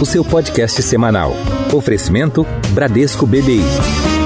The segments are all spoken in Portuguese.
O seu podcast semanal. Oferecimento Bradesco BBI.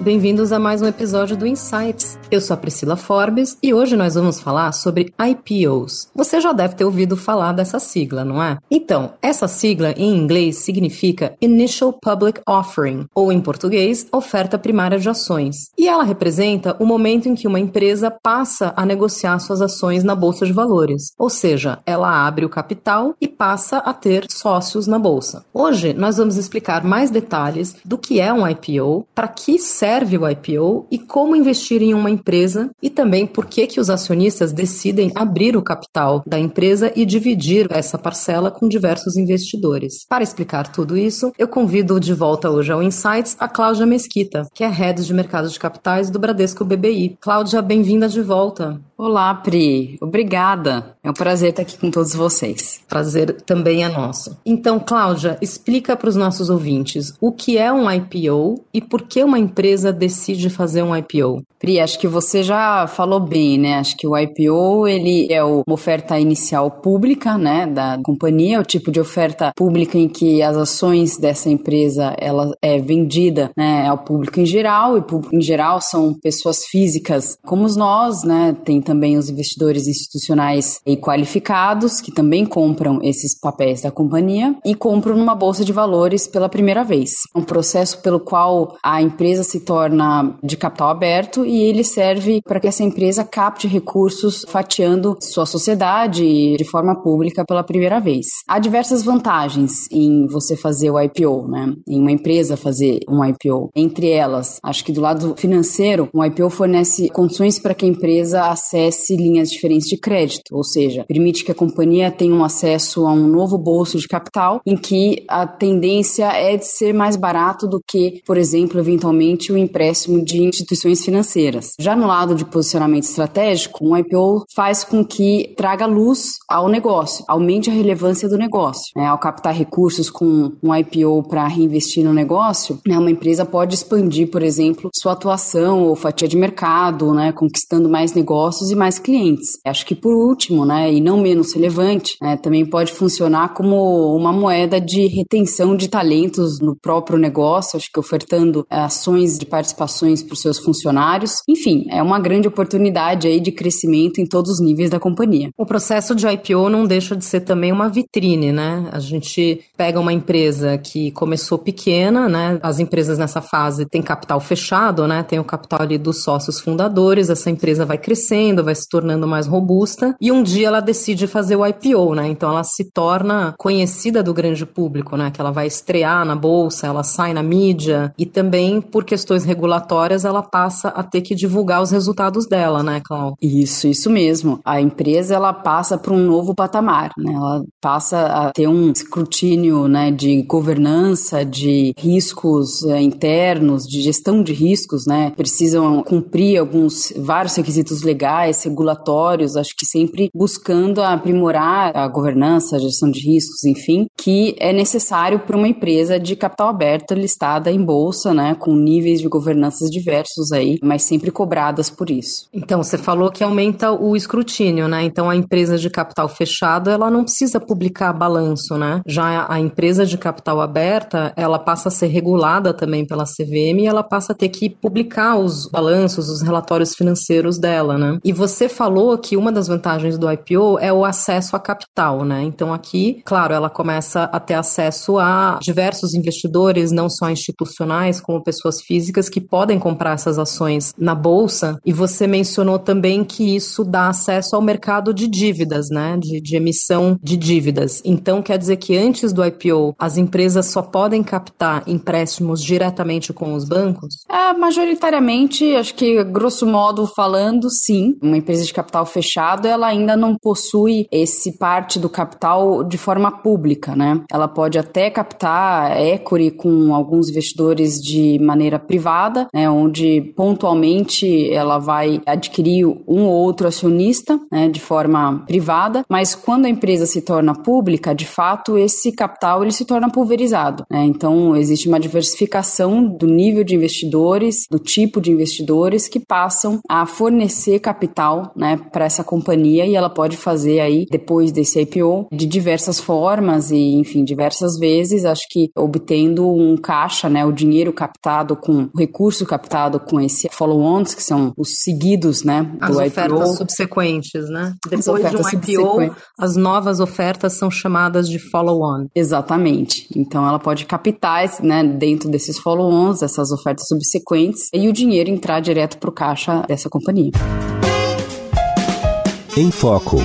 Bem-vindos a mais um episódio do Insights. Eu sou a Priscila Forbes e hoje nós vamos falar sobre IPOs. Você já deve ter ouvido falar dessa sigla, não é? Então, essa sigla em inglês significa Initial Public Offering, ou em português, oferta primária de ações. E ela representa o momento em que uma empresa passa a negociar suas ações na bolsa de valores, ou seja, ela abre o capital e passa a ter sócios na bolsa. Hoje nós vamos explicar mais detalhes do que é um IPO, para que serve o IPO e como investir em uma empresa e também por que, que os acionistas decidem abrir o capital da empresa e dividir essa parcela com diversos investidores. Para explicar tudo isso, eu convido de volta hoje ao Insights a Cláudia Mesquita, que é Head de Mercado de Capitais do Bradesco BBI. Cláudia, bem-vinda de volta. Olá, Pri. Obrigada. É um prazer estar aqui com todos vocês. Prazer também é nosso. Então, Cláudia, explica para os nossos ouvintes o que é um IPO e por que uma empresa decide fazer um IPO. Pri, acho que você já falou bem, né? Acho que o IPO ele é uma oferta inicial pública, né, da companhia, o tipo de oferta pública em que as ações dessa empresa ela é vendida, né, ao público em geral e público em geral são pessoas físicas como nós, né? Tem também os investidores institucionais e qualificados que também compram esses papéis da companhia e compram numa bolsa de valores pela primeira vez. Um processo pelo qual a empresa se torna de capital aberto e ele serve para que essa empresa capte recursos fatiando sua sociedade de forma pública pela primeira vez. Há diversas vantagens em você fazer o IPO, né? Em uma empresa fazer um IPO. Entre elas, acho que do lado financeiro, um IPO fornece condições para que a empresa acesse linhas diferentes de crédito, ou seja, permite que a companhia tenha um acesso a um novo bolso de capital em que a tendência é de ser mais barato do que, por exemplo, eventualmente o empréstimo de instituições financeiras financeiras. Já no lado de posicionamento estratégico, um IPO faz com que traga luz ao negócio, aumente a relevância do negócio. Né? Ao captar recursos com um IPO para reinvestir no negócio, né, uma empresa pode expandir, por exemplo, sua atuação ou fatia de mercado, né, conquistando mais negócios e mais clientes. Acho que por último, né, e não menos relevante, né, também pode funcionar como uma moeda de retenção de talentos no próprio negócio, acho que ofertando ações de participações para os seus funcionários enfim, é uma grande oportunidade aí de crescimento em todos os níveis da companhia. O processo de IPO não deixa de ser também uma vitrine, né? A gente pega uma empresa que começou pequena, né? As empresas nessa fase têm capital fechado, né? Tem o capital ali dos sócios fundadores, essa empresa vai crescendo, vai se tornando mais robusta e um dia ela decide fazer o IPO, né? Então ela se torna conhecida do grande público, né? Que ela vai estrear na bolsa, ela sai na mídia e também por questões regulatórias ela passa a ter que divulgar os resultados dela, né, Cláudia? Isso, isso mesmo. A empresa ela passa para um novo patamar, né? Ela passa a ter um escrutínio, né, de governança, de riscos é, internos, de gestão de riscos, né? Precisam cumprir alguns vários requisitos legais, regulatórios, acho que sempre buscando aprimorar a governança, a gestão de riscos, enfim, que é necessário para uma empresa de capital aberto listada em bolsa, né, com níveis de governanças diversos aí, mas sempre cobradas por isso. Então, você falou que aumenta o escrutínio, né? Então, a empresa de capital fechado, ela não precisa publicar balanço, né? Já a empresa de capital aberta, ela passa a ser regulada também pela CVM e ela passa a ter que publicar os balanços, os relatórios financeiros dela, né? E você falou que uma das vantagens do IPO é o acesso a capital, né? Então, aqui, claro, ela começa a ter acesso a diversos investidores, não só institucionais, como pessoas físicas que podem comprar essas ações na bolsa, e você mencionou também que isso dá acesso ao mercado de dívidas, né? De, de emissão de dívidas. Então quer dizer que antes do IPO as empresas só podem captar empréstimos diretamente com os bancos? É, majoritariamente, acho que grosso modo falando, sim. Uma empresa de capital fechado, ela ainda não possui esse parte do capital de forma pública, né? Ela pode até captar equity com alguns investidores de maneira privada, né? Onde pontualmente ela vai adquirir um ou outro acionista né, de forma privada, mas quando a empresa se torna pública, de fato, esse capital ele se torna pulverizado. Né? Então, existe uma diversificação do nível de investidores, do tipo de investidores que passam a fornecer capital capital, né, para essa companhia e ela pode fazer aí depois desse IPO de diversas formas e, enfim, diversas vezes, acho que obtendo um caixa, né, o dinheiro captado com o recurso captado com esse follow-ons, que são os seguidos, né, do as IPO. As ofertas subsequentes, né? Depois de um IPO, as novas ofertas são chamadas de follow-on. Exatamente. Então ela pode captar, né, dentro desses follow-ons, essas ofertas subsequentes e o dinheiro entrar direto para o caixa dessa companhia. Em Foco.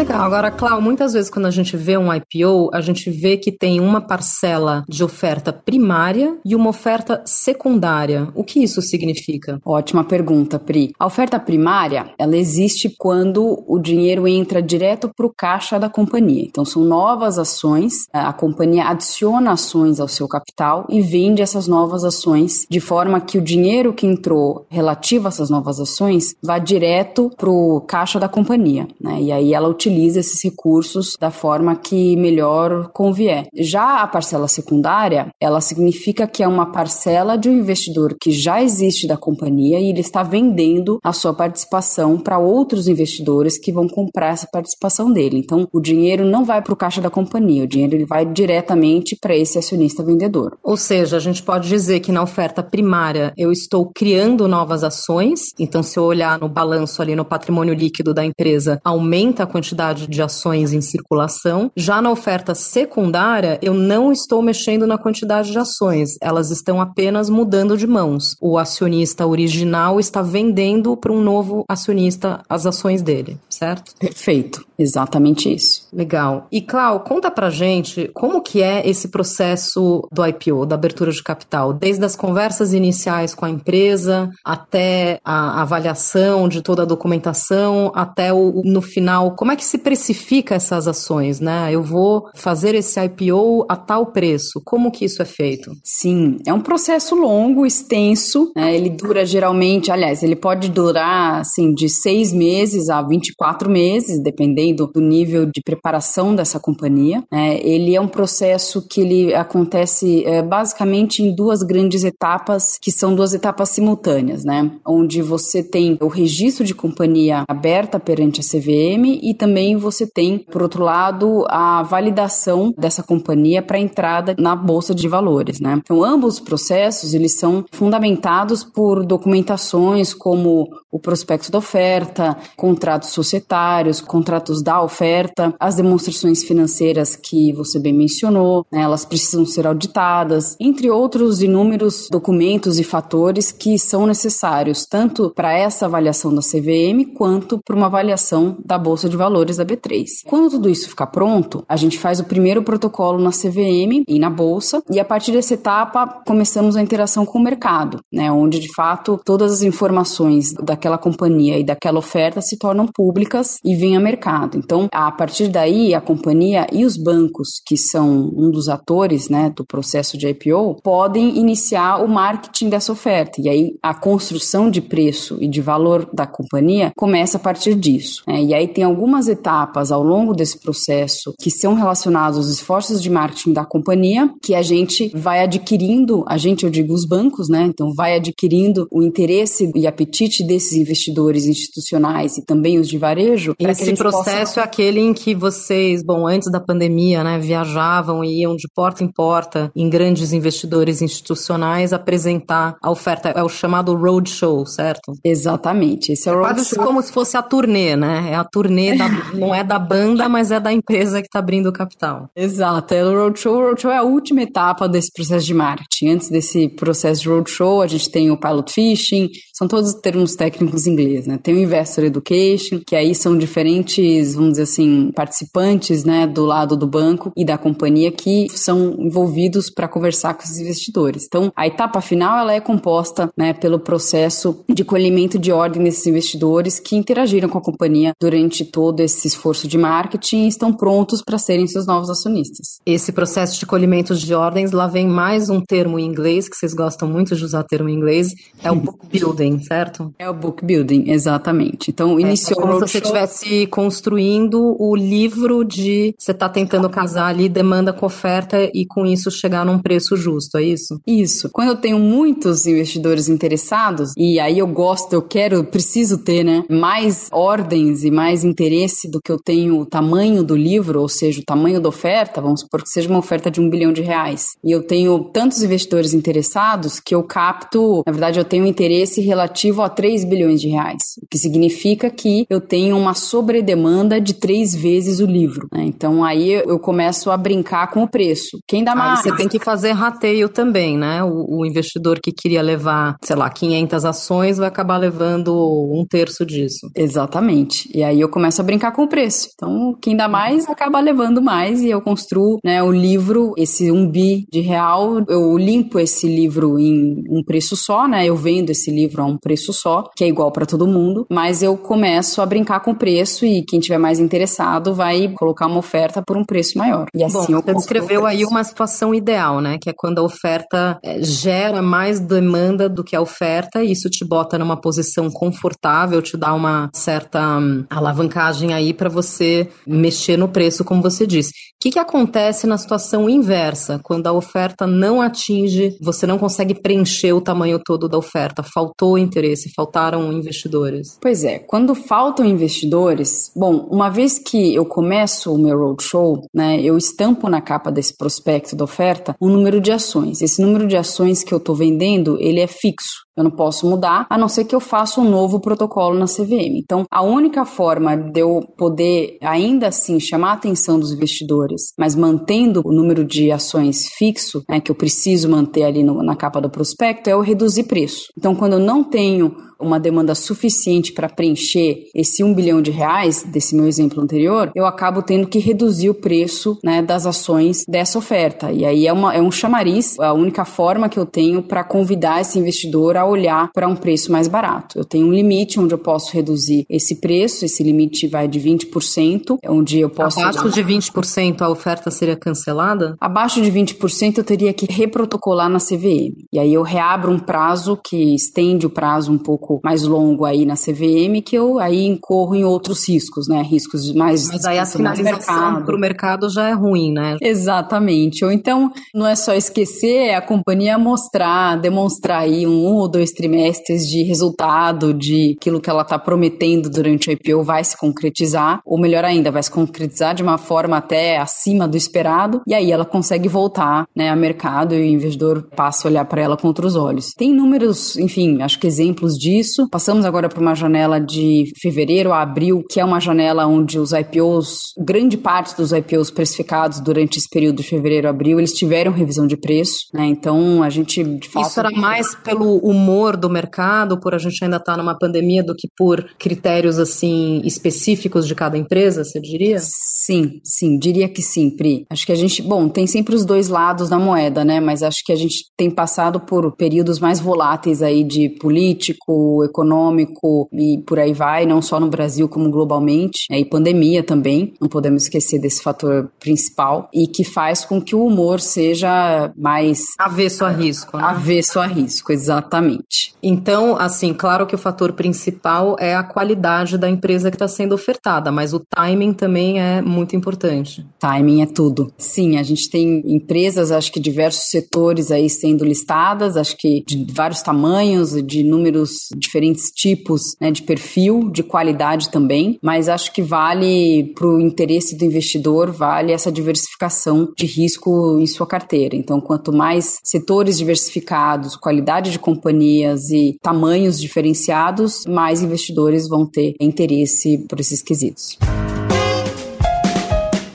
Legal. Agora, Clau, muitas vezes quando a gente vê um IPO, a gente vê que tem uma parcela de oferta primária e uma oferta secundária. O que isso significa? Ótima pergunta, Pri. A oferta primária, ela existe quando o dinheiro entra direto para o caixa da companhia. Então, são novas ações, a companhia adiciona ações ao seu capital e vende essas novas ações de forma que o dinheiro que entrou relativo a essas novas ações vá direto para o caixa da companhia. Né? E aí ela utiliza utiliza esses recursos da forma que melhor convier. Já a parcela secundária, ela significa que é uma parcela de um investidor que já existe da companhia e ele está vendendo a sua participação para outros investidores que vão comprar essa participação dele. Então, o dinheiro não vai para o caixa da companhia, o dinheiro ele vai diretamente para esse acionista vendedor. Ou seja, a gente pode dizer que na oferta primária eu estou criando novas ações, então se eu olhar no balanço ali no patrimônio líquido da empresa, aumenta a quantidade quantidade de ações em circulação. Já na oferta secundária, eu não estou mexendo na quantidade de ações, elas estão apenas mudando de mãos. O acionista original está vendendo para um novo acionista as ações dele, certo? Perfeito, exatamente isso. Legal. E Clau, conta pra gente como que é esse processo do IPO, da abertura de capital, desde as conversas iniciais com a empresa até a avaliação de toda a documentação, até o no final, como é que se precifica essas ações, né? Eu vou fazer esse IPO a tal preço. Como que isso é feito? Sim, é um processo longo, extenso. Né? Ele dura geralmente, aliás, ele pode durar assim de seis meses a 24 meses, dependendo do nível de preparação dessa companhia. É, ele é um processo que ele acontece é, basicamente em duas grandes etapas, que são duas etapas simultâneas, né? Onde você tem o registro de companhia aberta perante a CVM e também também você tem, por outro lado, a validação dessa companhia para entrada na bolsa de valores, né? Então, ambos os processos eles são fundamentados por documentações como o prospecto da oferta, contratos societários, contratos da oferta, as demonstrações financeiras que você bem mencionou, né? elas precisam ser auditadas, entre outros inúmeros documentos e fatores que são necessários tanto para essa avaliação da CVM quanto para uma avaliação da bolsa de valores da B3. Quando tudo isso ficar pronto, a gente faz o primeiro protocolo na CVM e na bolsa, e a partir dessa etapa começamos a interação com o mercado, né, onde de fato todas as informações daquela companhia e daquela oferta se tornam públicas e vêm a mercado. Então, a partir daí, a companhia e os bancos, que são um dos atores né, do processo de IPO, podem iniciar o marketing dessa oferta. E aí, a construção de preço e de valor da companhia começa a partir disso. Né? E aí, tem algumas etapas ao longo desse processo que são relacionados aos esforços de marketing da companhia, que a gente vai adquirindo, a gente, eu digo os bancos, né? Então, vai adquirindo o interesse e apetite desses investidores institucionais e também os de varejo. Esse processo possa... é aquele em que vocês, bom, antes da pandemia, né, viajavam e iam de porta em porta em grandes investidores institucionais apresentar a oferta. É o chamado roadshow, certo? Exatamente. Esse é o roadshow. Quase como se fosse a turnê, né? É a turnê da não é da banda, mas é da empresa que está abrindo o capital. Exato. É o roadshow, o roadshow é a última etapa desse processo de marketing. Antes desse processo de roadshow, a gente tem o pilot fishing, são todos termos técnicos em inglês, né? Tem o investor education, que aí são diferentes, vamos dizer assim, participantes, né, do lado do banco e da companhia que são envolvidos para conversar com os investidores. Então, a etapa final ela é composta, né, pelo processo de colhimento de ordem desses investidores que interagiram com a companhia durante todo esse esforço de marketing e estão prontos para serem seus novos acionistas. Esse processo de colhimento de ordens, lá vem mais um termo em inglês, que vocês gostam muito de usar termo em inglês, é o book building, certo? É o book building, exatamente. Então, é, iniciou é como se você estivesse construindo o livro de você está tentando casar ali demanda com oferta e com isso chegar num preço justo, é isso? Isso. Quando eu tenho muitos investidores interessados, e aí eu gosto, eu quero, preciso ter, né, mais ordens e mais interesse do que eu tenho o tamanho do livro, ou seja, o tamanho da oferta, vamos supor que seja uma oferta de um bilhão de reais. E eu tenho tantos investidores interessados que eu capto, na verdade, eu tenho interesse relativo a 3 bilhões de reais, o que significa que eu tenho uma sobredemanda de três vezes o livro. Né? Então aí eu começo a brincar com o preço. Quem dá mais? Aí você tem que fazer rateio também, né? O, o investidor que queria levar, sei lá, 500 ações vai acabar levando um terço disso. Exatamente. E aí eu começo a brincar com o preço. Então quem dá mais acaba levando mais e eu construo né, o livro, esse um bi de real, eu limpo esse livro em um preço só, né? Eu vendo esse livro a um preço só, que é igual para todo mundo, mas eu começo a brincar com o preço e quem tiver mais interessado vai colocar uma oferta por um preço maior. E assim Bom, você descreveu aí uma situação ideal, né? Que é quando a oferta é, gera mais demanda do que a oferta e isso te bota numa posição confortável, te dá uma certa um, alavancagem aí para você mexer no preço, como você disse. O que, que acontece na situação inversa, quando a oferta não atinge, você não consegue preencher o tamanho todo da oferta, faltou interesse, faltaram investidores? Pois é, quando faltam investidores, bom, uma vez que eu começo o meu roadshow, né, eu estampo na capa desse prospecto da oferta um número de ações. Esse número de ações que eu estou vendendo, ele é fixo. Eu não posso mudar, a não ser que eu faça um novo protocolo na CVM. Então, a única forma de eu poder ainda assim chamar a atenção dos investidores, mas mantendo o número de ações fixo, né, que eu preciso manter ali no, na capa do prospecto, é eu reduzir preço. Então, quando eu não tenho uma demanda suficiente para preencher esse um bilhão de reais, desse meu exemplo anterior, eu acabo tendo que reduzir o preço né, das ações dessa oferta. E aí é, uma, é um chamariz, a única forma que eu tenho para convidar esse investidor a olhar para um preço mais barato. Eu tenho um limite onde eu posso reduzir esse preço, esse limite vai de 20%, onde eu posso. Abaixo de 20% a oferta seria cancelada? Abaixo de 20% eu teria que reprotocolar na CVM. E aí eu reabro um prazo que estende o prazo um pouco pouco mais longo aí na CVM, que eu aí incorro em outros riscos, né? Riscos mais. Mas aí a sinalização para o mercado já é ruim, né? Exatamente. Ou então não é só esquecer, é a companhia mostrar, demonstrar aí um, um ou dois trimestres de resultado, de aquilo que ela está prometendo durante o IPO vai se concretizar, ou melhor ainda, vai se concretizar de uma forma até acima do esperado, e aí ela consegue voltar né, a mercado e o investidor passa a olhar para ela com outros olhos. Tem números, enfim, acho que exemplos disso disso. Passamos agora para uma janela de fevereiro a abril, que é uma janela onde os IPOs, grande parte dos IPOs precificados durante esse período de fevereiro a abril, eles tiveram revisão de preço, né? Então a gente de fato. Isso era mais pelo humor do mercado, por a gente ainda estar tá numa pandemia, do que por critérios assim específicos de cada empresa, você diria? Sim, sim, diria que sim, Pri. Acho que a gente, bom, tem sempre os dois lados da moeda, né? Mas acho que a gente tem passado por períodos mais voláteis aí de político, econômico e por aí vai, não só no Brasil como globalmente, né, e pandemia também, não podemos esquecer desse fator principal, e que faz com que o humor seja mais. Avesso a risco, né? Avesso a risco, exatamente. Então, assim, claro que o fator principal é a qualidade da empresa que está sendo ofertada, mas o timing também é muito importante. Timing é tudo. Sim, a gente tem empresas, acho que diversos setores aí sendo listadas, acho que de vários tamanhos, de números diferentes tipos né, de perfil, de qualidade também, mas acho que vale para o interesse do investidor, vale essa diversificação de risco em sua carteira. Então, quanto mais setores diversificados, qualidade de companhias e tamanhos diferenciados, mais investidores vão ter interesse por esses quesitos.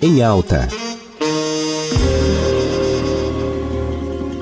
Em alta.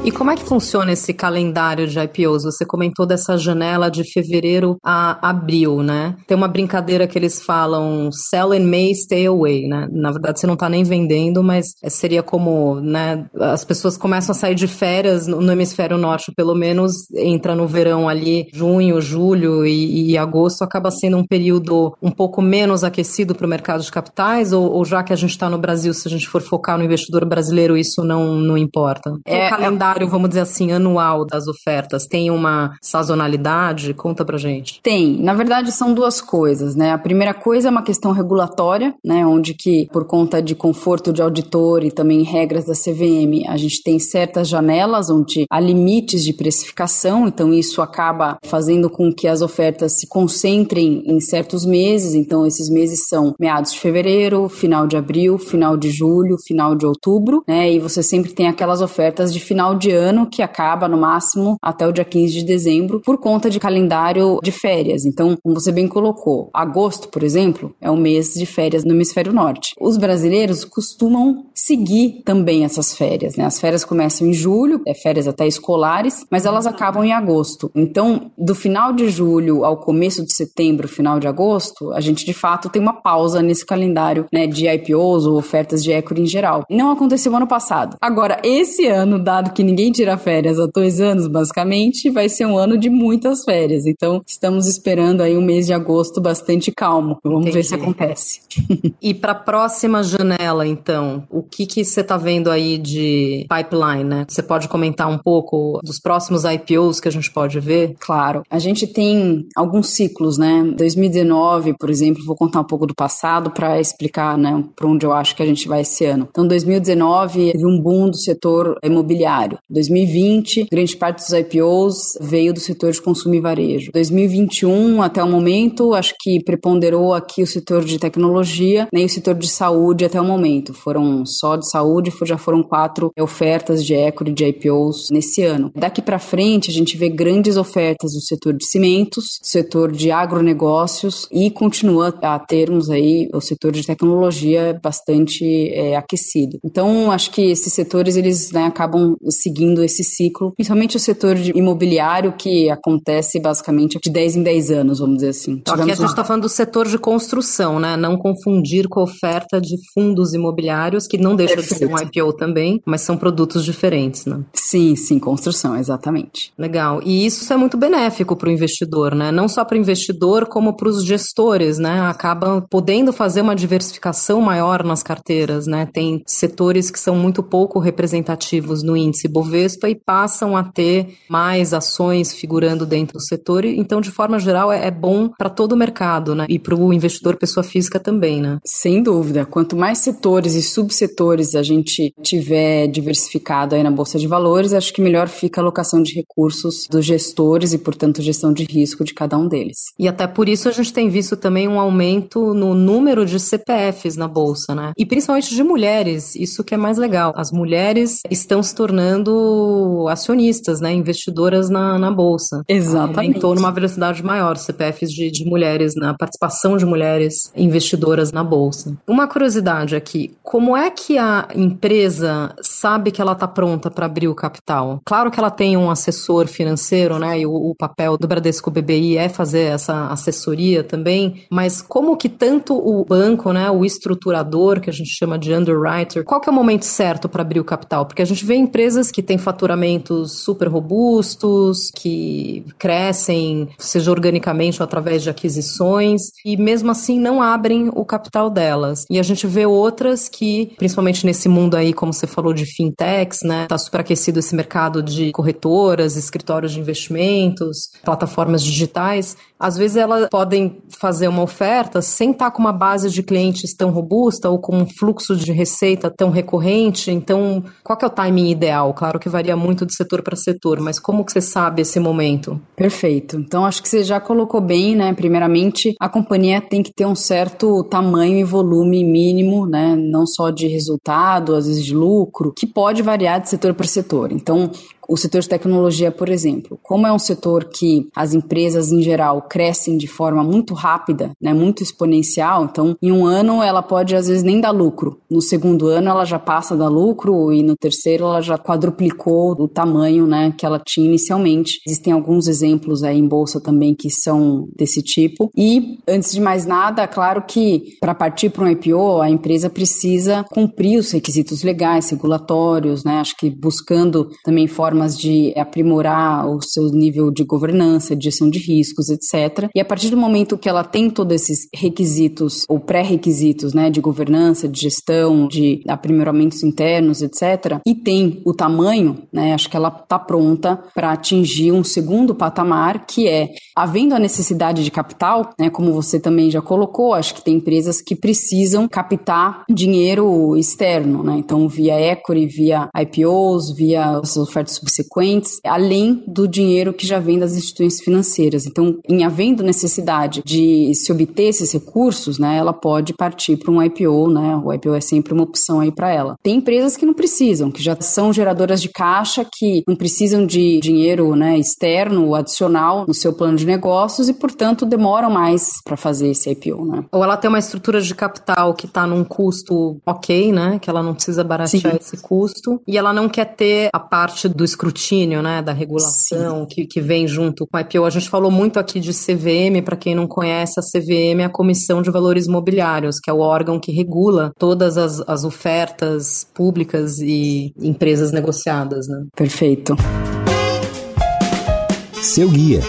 E como é que funciona esse calendário de IPOs? Você comentou dessa janela de fevereiro a abril, né? Tem uma brincadeira que eles falam sell in May, stay away, né? Na verdade, você não está nem vendendo, mas seria como, né? As pessoas começam a sair de férias no hemisfério norte, pelo menos entra no verão ali, junho, julho e, e agosto, acaba sendo um período um pouco menos aquecido para o mercado de capitais, ou, ou já que a gente está no Brasil, se a gente for focar no investidor brasileiro, isso não, não importa? É, o calendário calendário, vamos dizer assim, anual das ofertas tem uma sazonalidade? Conta pra gente. Tem. Na verdade, são duas coisas, né? A primeira coisa é uma questão regulatória, né? Onde que, por conta de conforto de auditor e também regras da CVM, a gente tem certas janelas onde há limites de precificação, então isso acaba fazendo com que as ofertas se concentrem em certos meses, então esses meses são meados de fevereiro, final de abril, final de julho, final de outubro, né? E você sempre tem aquelas ofertas de final de de ano que acaba no máximo até o dia 15 de dezembro por conta de calendário de férias. Então, como você bem colocou, agosto, por exemplo, é o mês de férias no hemisfério norte. Os brasileiros costumam seguir também essas férias, né? As férias começam em julho, é férias até escolares, mas elas acabam em agosto. Então, do final de julho ao começo de setembro, final de agosto, a gente de fato tem uma pausa nesse calendário, né, de IPOs ou ofertas de equity em geral. Não aconteceu ano passado. Agora, esse ano, dado que ninguém tira férias há dois anos, basicamente, vai ser um ano de muitas férias. Então, estamos esperando aí um mês de agosto bastante calmo. Vamos Entendi. ver se acontece. e para a próxima janela, então, o que que você está vendo aí de pipeline, né? Você pode comentar um pouco dos próximos IPOs que a gente pode ver? Claro. A gente tem alguns ciclos, né? 2019, por exemplo, vou contar um pouco do passado para explicar, né, para onde eu acho que a gente vai esse ano. Então, 2019 teve um boom do setor imobiliário. 2020, grande parte dos IPOs veio do setor de consumo e varejo. 2021, até o momento, acho que preponderou aqui o setor de tecnologia nem o setor de saúde até o momento. Foram só de saúde, já foram quatro ofertas de equity, de IPOs nesse ano. Daqui para frente, a gente vê grandes ofertas no setor de cimentos, setor de agronegócios e continua a termos aí o setor de tecnologia bastante é, aquecido. Então, acho que esses setores, eles né, acabam seguindo esse ciclo, principalmente o setor imobiliário, que acontece basicamente de 10 em 10 anos, vamos dizer assim. Então, aqui a gente está falando do setor de construção, né? Não confundir com a oferta de fundos imobiliários, que não deixa Perfeito. de ser um IPO também, mas são produtos diferentes, né? Sim, sim, construção, exatamente. Legal. E isso é muito benéfico para o investidor, né? Não só para o investidor, como para os gestores, né? Acabam podendo fazer uma diversificação maior nas carteiras, né? Tem setores que são muito pouco representativos no índice Bovespa e passam a ter mais ações figurando dentro do setor. Então, de forma geral, é, é bom para todo o mercado, né? E para o investidor pessoa física também, né? Sem dúvida. Quanto mais setores e subsetores a gente tiver diversificado aí na Bolsa de Valores, acho que melhor fica a alocação de recursos dos gestores e, portanto, gestão de risco de cada um deles. E até por isso a gente tem visto também um aumento no número de CPFs na Bolsa, né? E principalmente de mulheres. Isso que é mais legal. As mulheres estão se tornando acionistas, né, investidoras na, na bolsa. Exatamente. Aumentou numa velocidade maior CPFs de, de mulheres, na participação de mulheres investidoras na bolsa. Uma curiosidade aqui, como é que a empresa sabe que ela está pronta para abrir o capital? Claro que ela tem um assessor financeiro, né, e o, o papel do Bradesco BBI é fazer essa assessoria também, mas como que tanto o banco, né, o estruturador, que a gente chama de underwriter, qual que é o momento certo para abrir o capital? Porque a gente vê empresas que têm faturamentos super robustos, que crescem, seja organicamente ou através de aquisições, e mesmo assim não abrem o capital delas. E a gente vê outras que, principalmente nesse mundo aí, como você falou, de fintechs, né? Tá super aquecido esse mercado de corretoras, escritórios de investimentos, plataformas digitais. Às vezes elas podem fazer uma oferta sem estar com uma base de clientes tão robusta ou com um fluxo de receita tão recorrente. Então, qual que é o timing ideal? Claro que varia muito de setor para setor, mas como que você sabe esse momento? Perfeito. Então acho que você já colocou bem, né? Primeiramente, a companhia tem que ter um certo tamanho e volume mínimo, né? Não só de resultado, às vezes de lucro, que pode variar de setor para setor. Então, O setor de tecnologia, por exemplo, como é um setor que as empresas em geral crescem de forma muito rápida, né, muito exponencial, então em um ano ela pode às vezes nem dar lucro. No segundo ano ela já passa a dar lucro e no terceiro ela já quadruplicou o tamanho, né, que ela tinha inicialmente. Existem alguns exemplos aí em bolsa também que são desse tipo. E antes de mais nada, claro que para partir para um IPO, a empresa precisa cumprir os requisitos legais, regulatórios, né? Acho que buscando também formas de aprimorar o seu nível de governança, de gestão de riscos, etc. E a partir do momento que ela tem todos esses requisitos ou pré-requisitos, né, de governança, de gestão, de aprimoramentos internos, etc., e tem o tamanho, né, acho que ela está pronta para atingir um segundo patamar, que é havendo a necessidade de capital, né, como você também já colocou, acho que tem empresas que precisam captar dinheiro externo, né, então via equity, via IPOs, via as ofertas subsequentes, além do dinheiro que já vem das instituições financeiras. Então, em havendo necessidade de se obter esses recursos, né, ela pode partir para um IPO, né, o IPO é sempre uma opção aí para ela. Tem empresas que não precisam, que já são geradoras de caixa, que não precisam de dinheiro, né, externo, adicional no seu plano de negócios e, portanto, demoram mais para fazer esse IPO, né. Ou ela tem uma estrutura de capital que está num custo ok, né, que ela não precisa baratear Sim. esse custo, e ela não quer ter a parte do escrutínio, né, da regulação que, que vem junto com o IPO. A gente falou muito aqui de CVM, para quem não conhece, a CVM é a Comissão de Valores Imobiliários, que é o órgão que regula todas as, as ofertas públicas e empresas negociadas, né? Perfeito. Seu guia.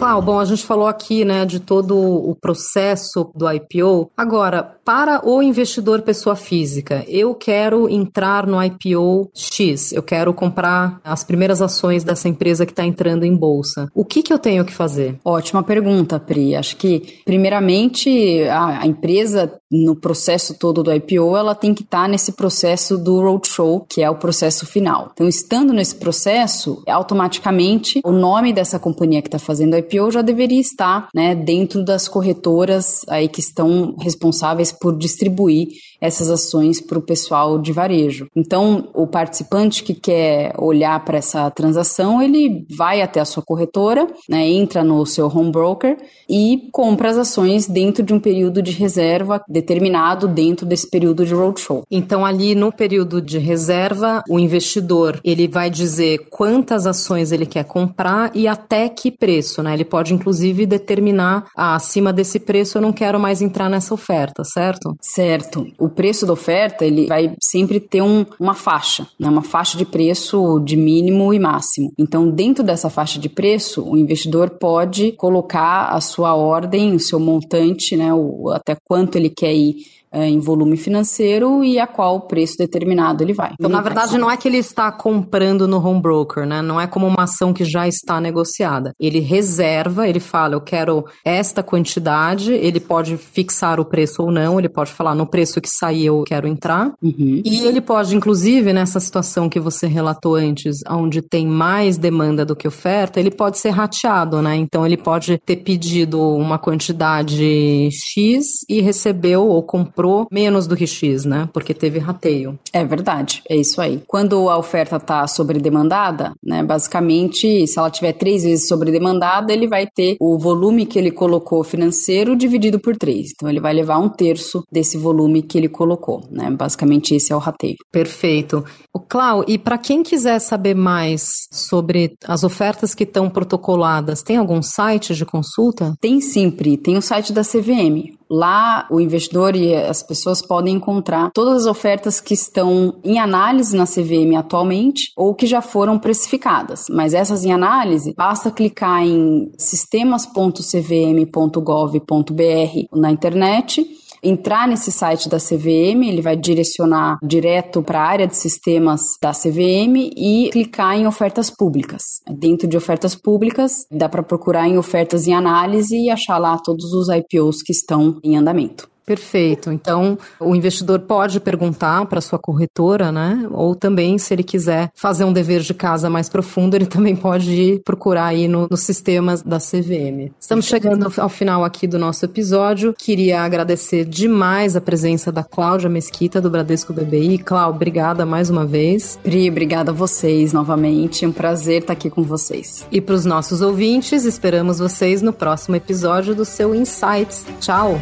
Clau, bom, a gente falou aqui, né, de todo o processo do IPO. Agora, para o investidor pessoa física, eu quero entrar no IPO X, eu quero comprar as primeiras ações dessa empresa que está entrando em bolsa. O que, que eu tenho que fazer? Ótima pergunta, Pri. Acho que, primeiramente, a, a empresa, no processo todo do IPO, ela tem que estar tá nesse processo do roadshow, que é o processo final. Então, estando nesse processo, automaticamente, o nome dessa companhia que está fazendo IPO já deveria estar né, dentro das corretoras aí que estão responsáveis por distribuir essas ações para o pessoal de varejo. Então, o participante que quer olhar para essa transação, ele vai até a sua corretora, né, entra no seu home broker e compra as ações dentro de um período de reserva determinado dentro desse período de roadshow. Então, ali no período de reserva, o investidor ele vai dizer quantas ações ele quer comprar e até que preço, né? Ele pode inclusive determinar ah, acima desse preço eu não quero mais entrar nessa oferta, certo? Certo. O preço da oferta ele vai sempre ter um, uma faixa, né? uma faixa de preço de mínimo e máximo. Então, dentro dessa faixa de preço, o investidor pode colocar a sua ordem, o seu montante, né? o, até quanto ele quer ir é, em volume financeiro e a qual preço determinado ele vai. Então, na verdade, não é que ele está comprando no home broker, né? Não é como uma ação que já está negociada. Ele reserva, ele fala, eu quero esta quantidade, ele pode fixar o preço ou não, ele pode falar, no preço que sair eu quero entrar. Uhum. E ele pode, inclusive, nessa situação que você relatou antes, onde tem mais demanda do que oferta, ele pode ser rateado, né? Então, ele pode ter pedido uma quantidade X e recebeu ou comprou comprou menos do que X, né? Porque teve rateio. É verdade, é isso aí. Quando a oferta está sobredemandada, né? Basicamente, se ela tiver três vezes sobredemandada, ele vai ter o volume que ele colocou financeiro dividido por três. Então, ele vai levar um terço desse volume que ele colocou, né? Basicamente, esse é o rateio. Perfeito. O Clau, e para quem quiser saber mais sobre as ofertas que estão protocoladas, tem algum site de consulta? Tem sempre, tem o site da CVM, Lá, o investidor e as pessoas podem encontrar todas as ofertas que estão em análise na CVM atualmente ou que já foram precificadas. Mas essas em análise, basta clicar em sistemas.cvm.gov.br na internet entrar nesse site da CVM, ele vai direcionar direto para a área de sistemas da CVM e clicar em ofertas públicas. Dentro de ofertas públicas, dá para procurar em ofertas em análise e achar lá todos os IPOs que estão em andamento. Perfeito. Então, o investidor pode perguntar para sua corretora, né? Ou também, se ele quiser fazer um dever de casa mais profundo, ele também pode procurar aí no, nos sistemas da CVM. Estamos chegando ao final aqui do nosso episódio. Queria agradecer demais a presença da Cláudia Mesquita, do Bradesco BBI. Cláudia, obrigada mais uma vez. Pri, obrigada a vocês novamente. Um prazer estar aqui com vocês. E para os nossos ouvintes, esperamos vocês no próximo episódio do seu Insights. Tchau!